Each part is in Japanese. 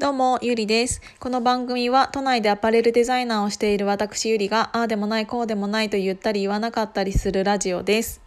どうも、ゆりです。この番組は都内でアパレルデザイナーをしている私ゆりが、ああでもない、こうでもないと言ったり言わなかったりするラジオです。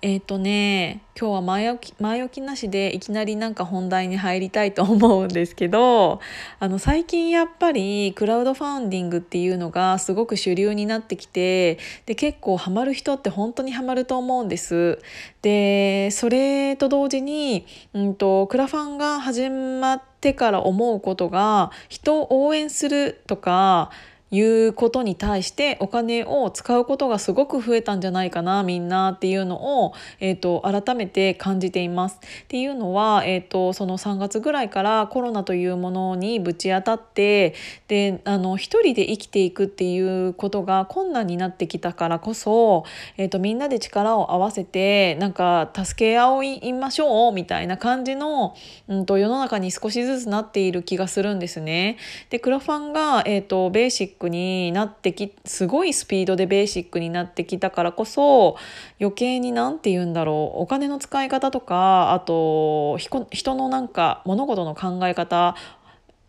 えっ、とね、今日は前置き前置きなしでいきなりなんか本題に入りたいと思うんですけど、あの最近やっぱりクラウドファウンディングっていうのがすごく主流になってきて、で結構ハマる人って本当にハマると思うんです。で、それと同時に、うんとクラファンが始まってから思うことが人を応援するとかいうことに対してお金を使うことがすごく増えたんじゃないかなみんなっていうのを、えー、と改めて感じています。っていうのは、えー、とその3月ぐらいからコロナというものにぶち当たってであの一人で生きていくっていうことが困難になってきたからこそ、えー、とみんなで力を合わせてなんか助け合いましょうみたいな感じの、うん、と世の中に少しずつなっている気がするんですね。でクラファンが、えー、とベーシックになってきすごいスピードでベーシックになってきたからこそ余計に何て言うんだろうお金の使い方とかあと人のなんか物事の考え方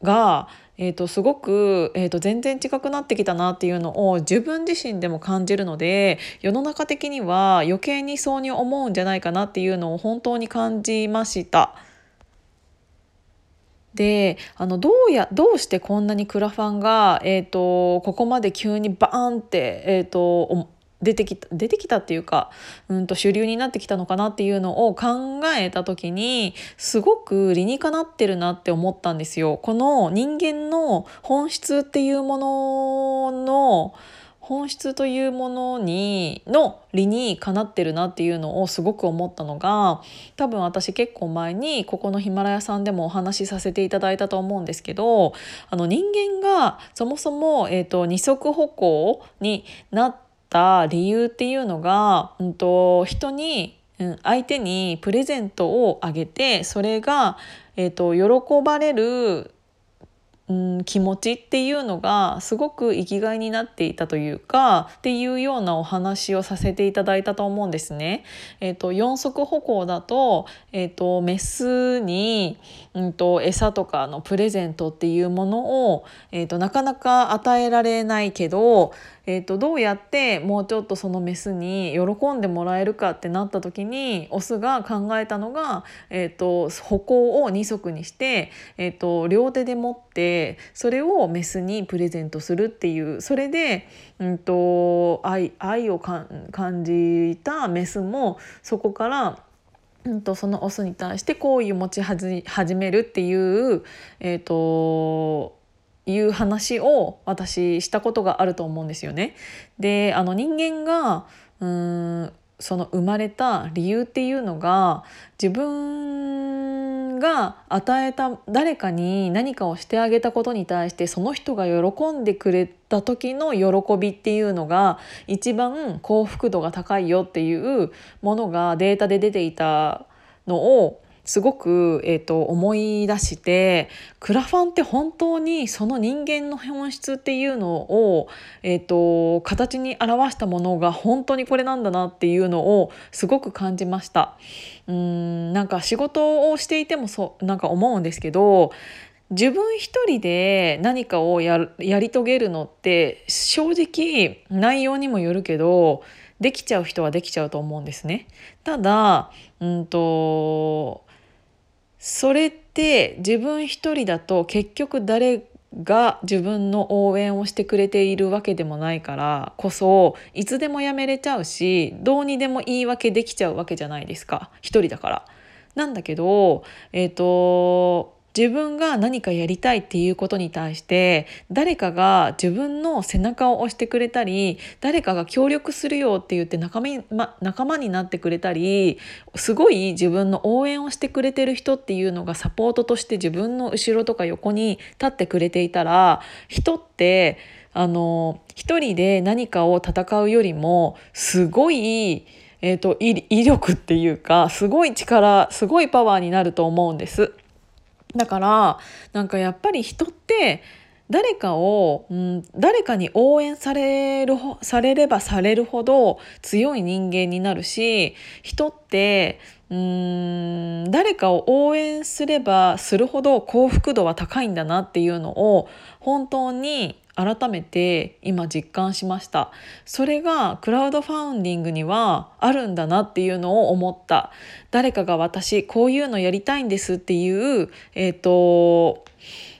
が、えー、とすごく、えー、と全然違くなってきたなっていうのを自分自身でも感じるので世の中的には余計にそうに思うんじゃないかなっていうのを本当に感じました。であのどうやどうしてこんなにクラファンが、えーと、ここまで急にバーンって、えーと、出てきた出てきたっていうか、うん、と主流になってきたのかなっていうのを考えた時にすごく理にかなってるなって思ったんですよ。この人間の本質っていうものの本質というものにの理にかなってるなっていうのをすごく思ったのが多分私結構前にここのヒマラヤさんでもお話しさせていただいたと思うんですけどあの人間がそもそも、えーと、二足歩行になった理由っていうのが、うんと、人にうん、相手にプレゼントをあげてそれが、えーと、喜ばれるうん、気持ちっていうのがすごく生きがいになっていたというかっていうようなお話をさせていただいたと思うんですね。えーと、四足歩行だと,、えーと、メスに、うんと、餌とかのプレゼントっていうものを、えー、となかなか与えられないけど、えー、とどうやってもうちょっとそのメスに喜んでもらえるかってなった時にオスが考えたのが、えー、と歩行を2足にして、えー、と両手で持ってそれをメスにプレゼントするっていうそれで、うん、と愛愛を感じたメスもそこからうんとそのオスに対して好意を持ち始めるっていう、えーという話を私したことがあると思うんですよね。であの人間がうんその生まれた理由っていうのが自分が与えた誰かに何かをしてあげたことに対してその人が喜んでくれた時の喜びっていうのが一番幸福度が高いよっていうものがデータで出ていたのをすごく、えーと、思い出してクラファンって本当にその人間の本質っていうのを、えーと、形に表したものが本当にこれなんだなっていうのをすごく感じました。うんなんか仕事をしていてもそうなんか思うんですけど自分一人で何かをややり遂げるのって正直内容にもよるけどできちゃう人はできちゃうと思うんですね。ただうんとそれって自分一人だと結局誰が自分の応援をしてくれているわけでもないからこそいつでもやめれちゃうしどうにでも言い訳できちゃうわけじゃないですか一人だから。なんだけど、えーと自分が何かやりたいっていうことに対して誰かが自分の背中を押してくれたり誰かが協力するよって言って仲間,、ま、仲間になってくれたりすごい自分の応援をしてくれてる人っていうのがサポートとして自分の後ろとか横に立ってくれていたら人ってあの一人で何かを戦うよりもすごいえーと、威力っていうかすごい力すごいパワーになると思うんです。だからなんかやっぱり人って誰かを、うん、誰かに応援されるされればされるほど強い人間になるし人ってうん誰かを応援すればするほど幸福度は高いんだなっていうのを本当に改めて今実感しました。それがクラウドファウンディングにはあるんだなっていうのを思った。誰かが私こういうのやりたいんですっていう、えーと、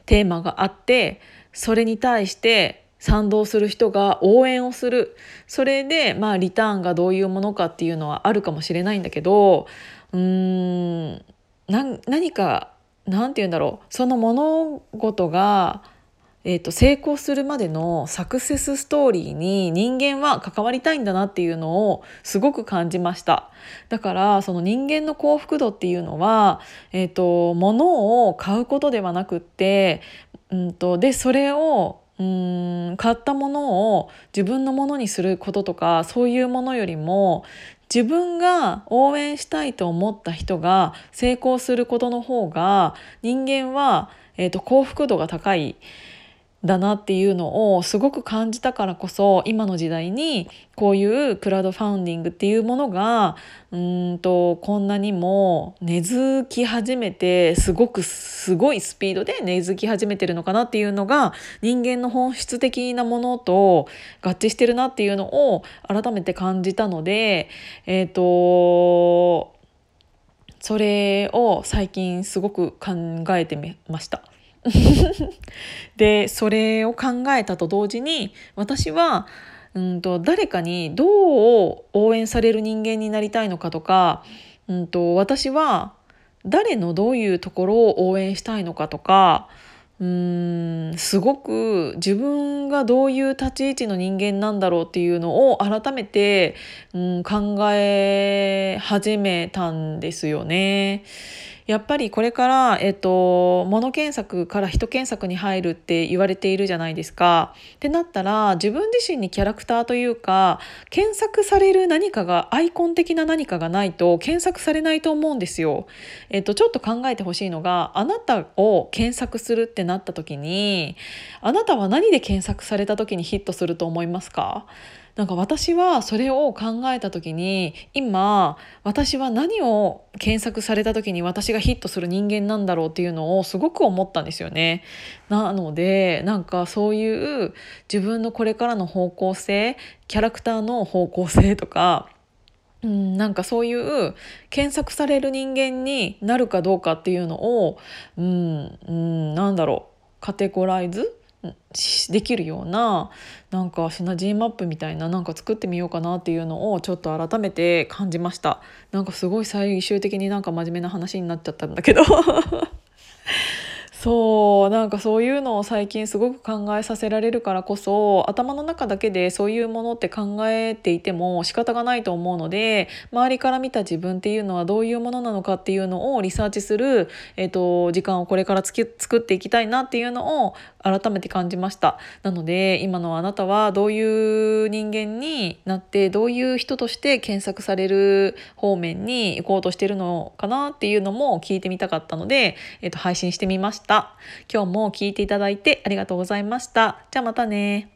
テーマがあってそれに対して賛同する人が応援をする。それでまあリターンがどういうものかっていうのはあるかもしれないんだけどうーん何か何て言うんだろう。その物事がえーと、成功するまでのサクセスストーリーに人間は関わりたいんだなっていうのをすごく感じましただからその人間の幸福度っていうのは、えーと、物を買うことではなくって、うんと、でそれをうん買ったものを自分のものにすることとかそういうものよりも自分が応援したいと思った人が成功することの方が人間は、えーと幸福度が高い。だなっていうのをすごく感じたからこそ今の時代にこういうクラウドファウンディングっていうものがうんとこんなにも根付き始めてすごくすごいスピードで根付き始めてるのかなっていうのが人間の本質的なものと合致してるなっていうのを改めて感じたのでえっ、ー、とそれを最近すごく考えてみました。でそれを考えたと同時に私はうんと誰かにどう応援される人間になりたいのかとか、うんと私は誰のどういうところを応援したいのかとかうんすごく自分がどういう立ち位置の人間なんだろうっていうのを改めて、うん、考え始めたんですよね。やっぱりこれから、えっと、物検索から人検索に入るって言われているじゃないですか。ってなったら自分自身にキャラクターというか検索される何かがアイコン的な何かがないと検索されないと思うんですよ。えっと、ちょっと考えてほしいのがあなたを検索するってなった時にあなたは何で検索された時にヒットすると思いますか？なんか私はそれを考えた時に今私は何を検索された時に私がヒットする人間なんだろうっていうのをすごく思ったんですよね。なのでなんかそういう自分のこれからの方向性キャラクターの方向性とかうん、なんかそういう検索される人間になるかどうかっていうのを、うん、うん、なんだろうカテゴライズできるようななんかシナジーマップみたいななんか作ってみようかなっていうのをちょっと改めて感じました。なんかすごい最終的になんか真面目な話になっちゃったんだけど。そうなんかそういうのを最近すごく考えさせられるからこそ頭の中だけでそういうものって考えていても仕方がないと思うので周りから見た自分っていうのはどういうものなのかっていうのをリサーチする、えーと、時間をこれからつき作っていきたいなっていうのを改めて感じましたなので今のあなたはどういう人間になってどういう人として検索される方面に行こうとしてるのかなっていうのも聞いてみたかったので、えーと配信してみました。今日も聞いていただいてありがとうございました。じゃあまたね。